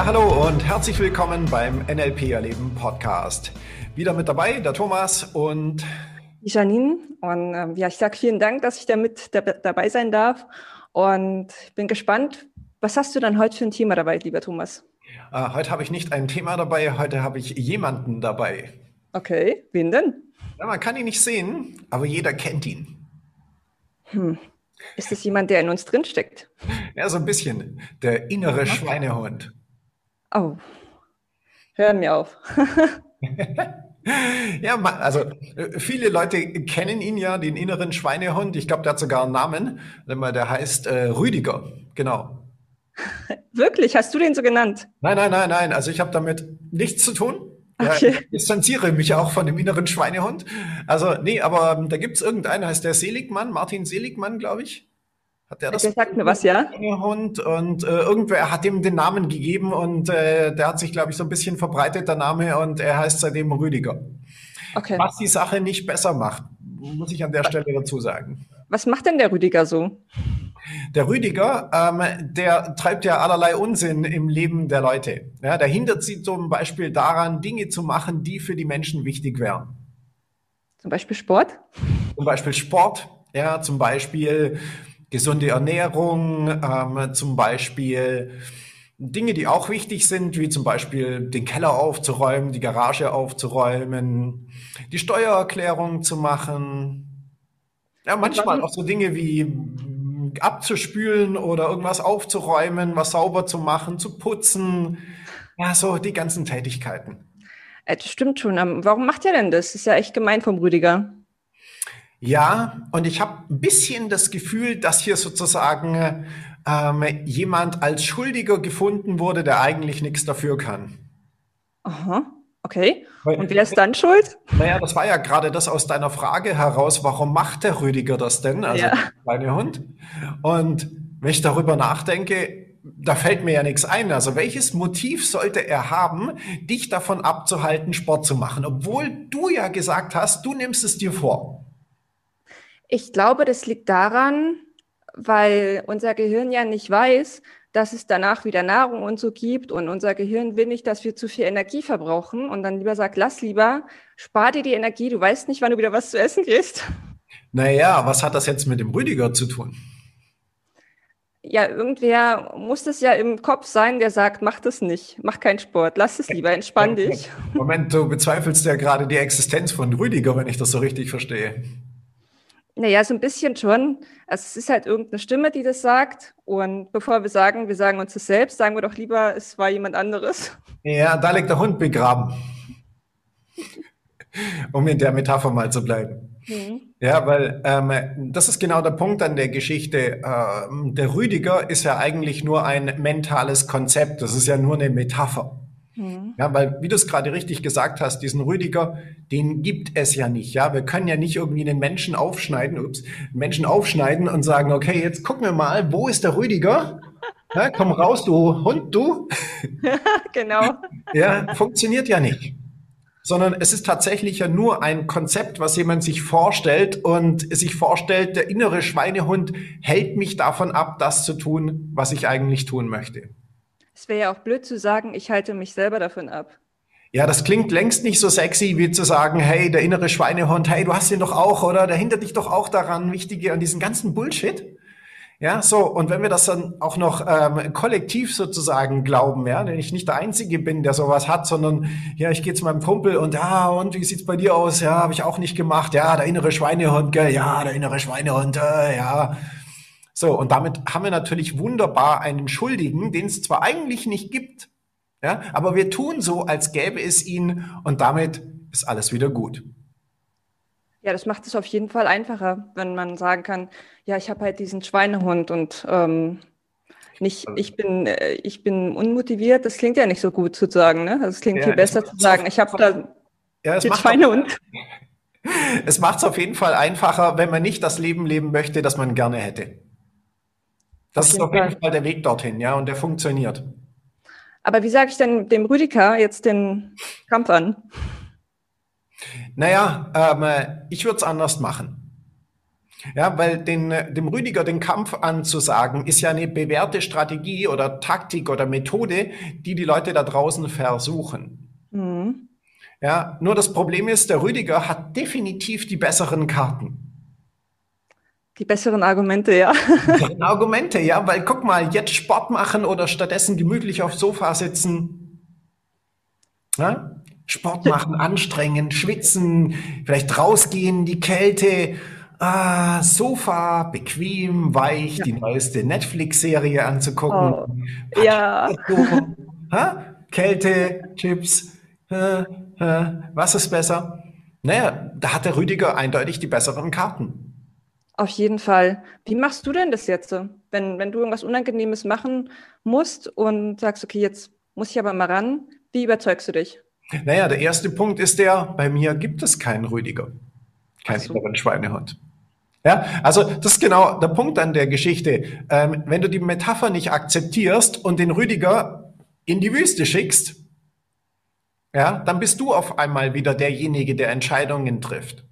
Ja, hallo und herzlich willkommen beim NLP Erleben Podcast. Wieder mit dabei der Thomas und die Janine. Und ähm, ja, ich sage vielen Dank, dass ich da mit dabei sein darf. Und ich bin gespannt, was hast du dann heute für ein Thema dabei, lieber Thomas? Äh, heute habe ich nicht ein Thema dabei, heute habe ich jemanden dabei. Okay, wen denn? Ja, man kann ihn nicht sehen, aber jeder kennt ihn. Hm. Ist das jemand, der in uns drinsteckt? Ja, so ein bisschen. Der innere okay. Schweinehund. Oh, hör mir auf. ja, also äh, viele Leute kennen ihn ja, den inneren Schweinehund. Ich glaube, der hat sogar einen Namen. Der heißt äh, Rüdiger. Genau. Wirklich? Hast du den so genannt? Nein, nein, nein, nein. Also ich habe damit nichts zu tun. Okay. Ja, ich distanziere mich auch von dem inneren Schweinehund. Also, nee, aber ähm, da gibt es irgendeinen, heißt der Seligmann, Martin Seligmann, glaube ich. Hat der das? Der sagt mir was, ja. Hund und äh, irgendwer hat ihm den Namen gegeben und äh, der hat sich, glaube ich, so ein bisschen verbreitet, der Name, und er heißt seitdem Rüdiger. Okay. Was die Sache nicht besser macht, muss ich an der Stelle dazu sagen. Was macht denn der Rüdiger so? Der Rüdiger, ähm, der treibt ja allerlei Unsinn im Leben der Leute. Ja, der hindert sie zum Beispiel daran, Dinge zu machen, die für die Menschen wichtig wären. Zum Beispiel Sport? Zum Beispiel Sport, ja, zum Beispiel gesunde Ernährung, ähm, zum Beispiel Dinge, die auch wichtig sind, wie zum Beispiel den Keller aufzuräumen, die Garage aufzuräumen, die Steuererklärung zu machen. Ja, manchmal auch so Dinge wie abzuspülen oder irgendwas aufzuräumen, was sauber zu machen, zu putzen. Ja, so die ganzen Tätigkeiten. Äh, das stimmt schon. Ähm, warum macht er denn das? das ist ja echt gemein vom Rüdiger. Ja, und ich habe ein bisschen das Gefühl, dass hier sozusagen ähm, jemand als Schuldiger gefunden wurde, der eigentlich nichts dafür kann. Aha, okay. Und wer ist dann schuld? Naja, das war ja gerade das aus deiner Frage heraus, warum macht der Rüdiger das denn, also ja. der kleine Hund? Und wenn ich darüber nachdenke, da fällt mir ja nichts ein. Also welches Motiv sollte er haben, dich davon abzuhalten, Sport zu machen, obwohl du ja gesagt hast, du nimmst es dir vor? Ich glaube, das liegt daran, weil unser Gehirn ja nicht weiß, dass es danach wieder Nahrung und so gibt und unser Gehirn will nicht, dass wir zu viel Energie verbrauchen und dann lieber sagt, lass lieber, spar dir die Energie, du weißt nicht, wann du wieder was zu essen kriegst. Naja, was hat das jetzt mit dem Rüdiger zu tun? Ja, irgendwer muss es ja im Kopf sein, der sagt, mach das nicht, mach keinen Sport, lass es lieber, entspann dich. Moment, du bezweifelst ja gerade die Existenz von Rüdiger, wenn ich das so richtig verstehe. Naja, so ein bisschen schon. Also es ist halt irgendeine Stimme, die das sagt. Und bevor wir sagen, wir sagen uns das selbst, sagen wir doch lieber, es war jemand anderes. Ja, da liegt der Hund begraben. um in der Metapher mal zu bleiben. Mhm. Ja, weil ähm, das ist genau der Punkt an der Geschichte. Ähm, der Rüdiger ist ja eigentlich nur ein mentales Konzept. Das ist ja nur eine Metapher. Mhm. Ja, weil, wie du es gerade richtig gesagt hast, diesen Rüdiger, den gibt es ja nicht. Ja, wir können ja nicht irgendwie einen Menschen aufschneiden, ups, Menschen aufschneiden und sagen, okay, jetzt gucken wir mal, wo ist der Rüdiger? Ja, komm raus, du Hund, du. genau. Ja, funktioniert ja nicht. Sondern es ist tatsächlich ja nur ein Konzept, was jemand sich vorstellt und sich vorstellt, der innere Schweinehund hält mich davon ab, das zu tun, was ich eigentlich tun möchte. Es wäre ja auch blöd zu sagen, ich halte mich selber davon ab. Ja, das klingt längst nicht so sexy, wie zu sagen, hey, der innere Schweinehund, hey, du hast ihn doch auch, oder? Der hindert dich doch auch daran, wichtige, an diesen ganzen Bullshit. Ja, so, und wenn wir das dann auch noch ähm, kollektiv sozusagen glauben, ja, denn ich nicht der Einzige bin, der sowas hat, sondern ja, ich gehe zu meinem Kumpel und ja, und wie sieht's bei dir aus? Ja, habe ich auch nicht gemacht. Ja, der innere Schweinehund, gell? Ja, der innere Schweinehund, äh, ja. So, und damit haben wir natürlich wunderbar einen Schuldigen, den es zwar eigentlich nicht gibt, ja, aber wir tun so, als gäbe es ihn und damit ist alles wieder gut. Ja, das macht es auf jeden Fall einfacher, wenn man sagen kann, ja, ich habe halt diesen Schweinehund und ähm, nicht, also ich bin, äh, ich bin unmotiviert. Das klingt ja nicht so gut zu sagen, ne? Es klingt ja, viel besser zu sagen, ich habe da ja, den Schweinehund. Es macht es auf jeden Fall einfacher, wenn man nicht das Leben leben möchte, das man gerne hätte. Das auf ist auf jeden Fall. Fall der Weg dorthin, ja, und der funktioniert. Aber wie sage ich denn dem Rüdiger jetzt den Kampf an? Naja, ähm, ich würde es anders machen. Ja, weil den, dem Rüdiger den Kampf anzusagen, ist ja eine bewährte Strategie oder Taktik oder Methode, die die Leute da draußen versuchen. Mhm. Ja, nur das Problem ist, der Rüdiger hat definitiv die besseren Karten. Die besseren Argumente, ja. Die besseren Argumente, ja, weil guck mal, jetzt Sport machen oder stattdessen gemütlich aufs Sofa sitzen. Ja? Sport machen, anstrengen, schwitzen, vielleicht rausgehen, die Kälte, ah, Sofa, bequem, weich, ja. die neueste Netflix-Serie anzugucken. Oh, ja. Ha? Kälte, Chips, äh, äh, was ist besser? Naja, da hat der Rüdiger eindeutig die besseren Karten. Auf jeden Fall. Wie machst du denn das jetzt? Wenn, wenn du irgendwas Unangenehmes machen musst und sagst, okay, jetzt muss ich aber mal ran, wie überzeugst du dich? Naja, der erste Punkt ist der, bei mir gibt es keinen Rüdiger. Keinen so. Schweinehund. Ja, also das ist genau der Punkt an der Geschichte. Ähm, wenn du die Metapher nicht akzeptierst und den Rüdiger in die Wüste schickst, ja, dann bist du auf einmal wieder derjenige, der Entscheidungen trifft.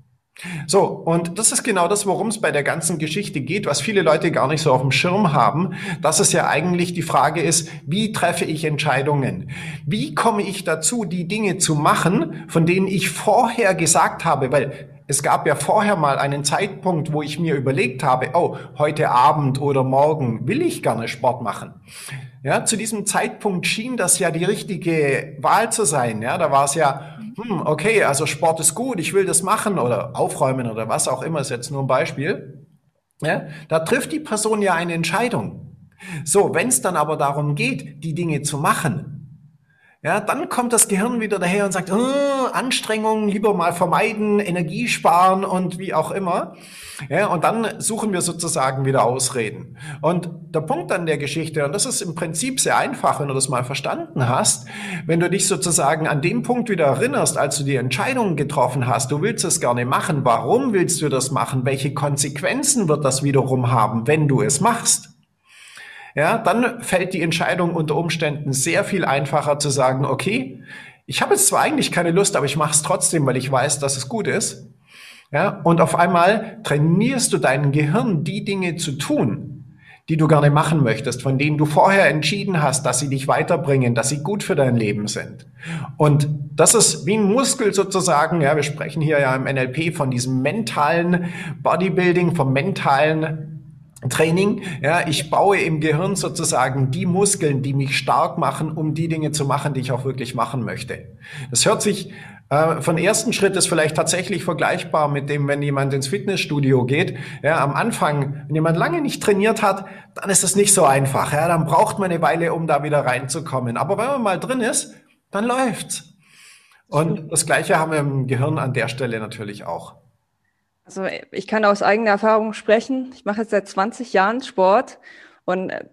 So, und das ist genau das, worum es bei der ganzen Geschichte geht, was viele Leute gar nicht so auf dem Schirm haben, dass es ja eigentlich die Frage ist, wie treffe ich Entscheidungen? Wie komme ich dazu, die Dinge zu machen, von denen ich vorher gesagt habe, weil es gab ja vorher mal einen Zeitpunkt, wo ich mir überlegt habe, oh, heute Abend oder morgen will ich gerne Sport machen. Ja, zu diesem Zeitpunkt schien das ja die richtige Wahl zu sein. Ja, da war es ja, hm, okay, also Sport ist gut, ich will das machen oder aufräumen oder was auch immer, ist jetzt nur ein Beispiel. Ja, da trifft die Person ja eine Entscheidung. So, wenn es dann aber darum geht, die Dinge zu machen, ja, dann kommt das Gehirn wieder daher und sagt, oh, Anstrengungen lieber mal vermeiden, Energie sparen und wie auch immer. Ja, und dann suchen wir sozusagen wieder Ausreden. Und der Punkt an der Geschichte, und das ist im Prinzip sehr einfach, wenn du das mal verstanden hast, wenn du dich sozusagen an den Punkt wieder erinnerst, als du die Entscheidung getroffen hast, du willst es gerne machen, warum willst du das machen, welche Konsequenzen wird das wiederum haben, wenn du es machst? Ja, dann fällt die Entscheidung unter Umständen sehr viel einfacher zu sagen, okay, ich habe jetzt zwar eigentlich keine Lust, aber ich mache es trotzdem, weil ich weiß, dass es gut ist. Ja, und auf einmal trainierst du dein Gehirn, die Dinge zu tun, die du gerne machen möchtest, von denen du vorher entschieden hast, dass sie dich weiterbringen, dass sie gut für dein Leben sind. Und das ist wie ein Muskel sozusagen. Ja, wir sprechen hier ja im NLP von diesem mentalen Bodybuilding, vom mentalen Training. Ja, ich baue im Gehirn sozusagen die Muskeln, die mich stark machen, um die Dinge zu machen, die ich auch wirklich machen möchte. Das hört sich äh, von ersten Schritt ist vielleicht tatsächlich vergleichbar mit dem, wenn jemand ins Fitnessstudio geht. Ja, am Anfang, wenn jemand lange nicht trainiert hat, dann ist das nicht so einfach. Ja, dann braucht man eine Weile, um da wieder reinzukommen. Aber wenn man mal drin ist, dann läuft's. Und das Gleiche haben wir im Gehirn an der Stelle natürlich auch. Also ich kann aus eigener Erfahrung sprechen. Ich mache jetzt seit 20 Jahren Sport und äh,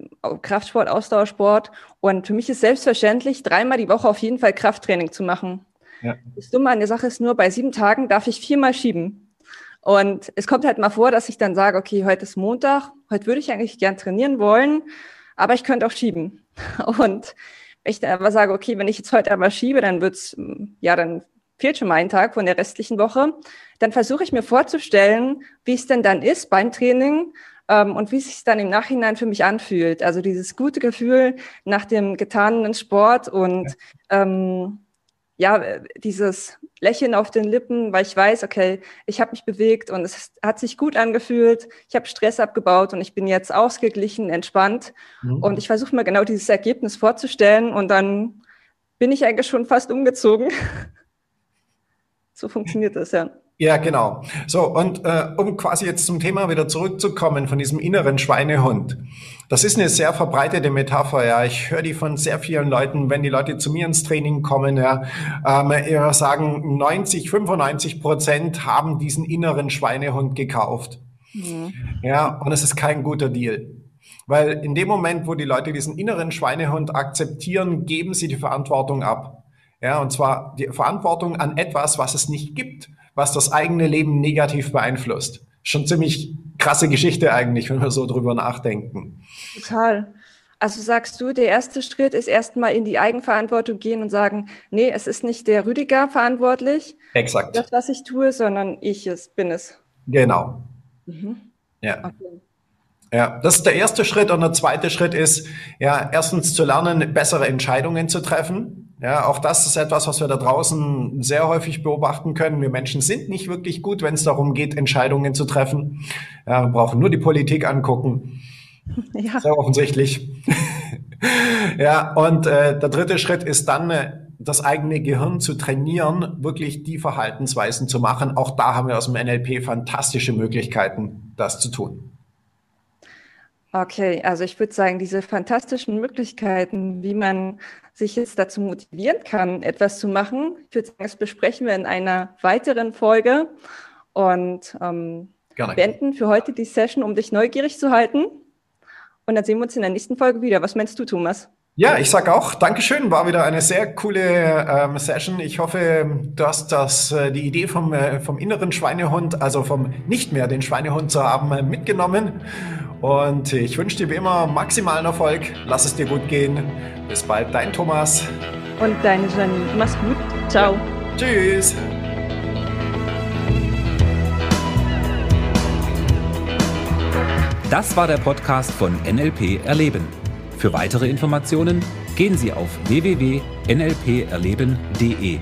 Kraftsport, Ausdauersport. Und für mich ist selbstverständlich, dreimal die Woche auf jeden Fall Krafttraining zu machen. Ja. Das Dumme an der Sache ist nur, bei sieben Tagen darf ich viermal schieben. Und es kommt halt mal vor, dass ich dann sage, okay, heute ist Montag, heute würde ich eigentlich gern trainieren wollen, aber ich könnte auch schieben. Und ich dann aber sage, okay, wenn ich jetzt heute einmal schiebe, dann wird's, ja, dann fehlt schon mal ein Tag von der restlichen Woche, dann versuche ich mir vorzustellen, wie es denn dann ist beim Training ähm, und wie es sich dann im Nachhinein für mich anfühlt. Also dieses gute Gefühl nach dem getanen Sport und ja. ähm, ja, dieses Lächeln auf den Lippen, weil ich weiß, okay, ich habe mich bewegt und es hat sich gut angefühlt, ich habe Stress abgebaut und ich bin jetzt ausgeglichen, entspannt. Mhm. Und ich versuche mir genau dieses Ergebnis vorzustellen und dann bin ich eigentlich schon fast umgezogen. So funktioniert das, ja. Ja, genau. So, und äh, um quasi jetzt zum Thema wieder zurückzukommen von diesem inneren Schweinehund. Das ist eine sehr verbreitete Metapher, ja. Ich höre die von sehr vielen Leuten, wenn die Leute zu mir ins Training kommen, ja, ähm, ja sagen 90, 95 Prozent haben diesen inneren Schweinehund gekauft. Mhm. Ja, und es ist kein guter Deal. Weil in dem Moment, wo die Leute diesen inneren Schweinehund akzeptieren, geben sie die Verantwortung ab. Ja, und zwar die Verantwortung an etwas, was es nicht gibt, was das eigene Leben negativ beeinflusst. Schon ziemlich krasse Geschichte eigentlich, wenn wir so drüber nachdenken. Total. Also sagst du, der erste Schritt ist erstmal in die Eigenverantwortung gehen und sagen, nee, es ist nicht der Rüdiger verantwortlich. Exakt. Das, was ich tue, sondern ich es bin es. Genau. Mhm. Ja. Okay. Ja, das ist der erste Schritt. Und der zweite Schritt ist, ja, erstens zu lernen, bessere Entscheidungen zu treffen. Ja, auch das ist etwas, was wir da draußen sehr häufig beobachten können. Wir Menschen sind nicht wirklich gut, wenn es darum geht, Entscheidungen zu treffen. Ja, wir brauchen nur die Politik angucken. Ja. Sehr offensichtlich. ja, und äh, der dritte Schritt ist dann, äh, das eigene Gehirn zu trainieren, wirklich die Verhaltensweisen zu machen. Auch da haben wir aus dem NLP fantastische Möglichkeiten, das zu tun. Okay, also ich würde sagen, diese fantastischen Möglichkeiten, wie man sich jetzt dazu motivieren kann, etwas zu machen, ich würde sagen, das besprechen wir in einer weiteren Folge und ähm, beenden für heute die Session, um dich neugierig zu halten. Und dann sehen wir uns in der nächsten Folge wieder. Was meinst du, Thomas? Ja, ich sag auch Dankeschön. War wieder eine sehr coole ähm, Session. Ich hoffe, du hast das, äh, die Idee vom, äh, vom inneren Schweinehund, also vom nicht mehr den Schweinehund zu haben, äh, mitgenommen. Und ich wünsche dir wie immer maximalen Erfolg. Lass es dir gut gehen. Bis bald, dein Thomas. Und deine Janine. Mach's gut. Ciao. Tschüss. Das war der Podcast von NLP Erleben. Für weitere Informationen gehen Sie auf www.nlperleben.de.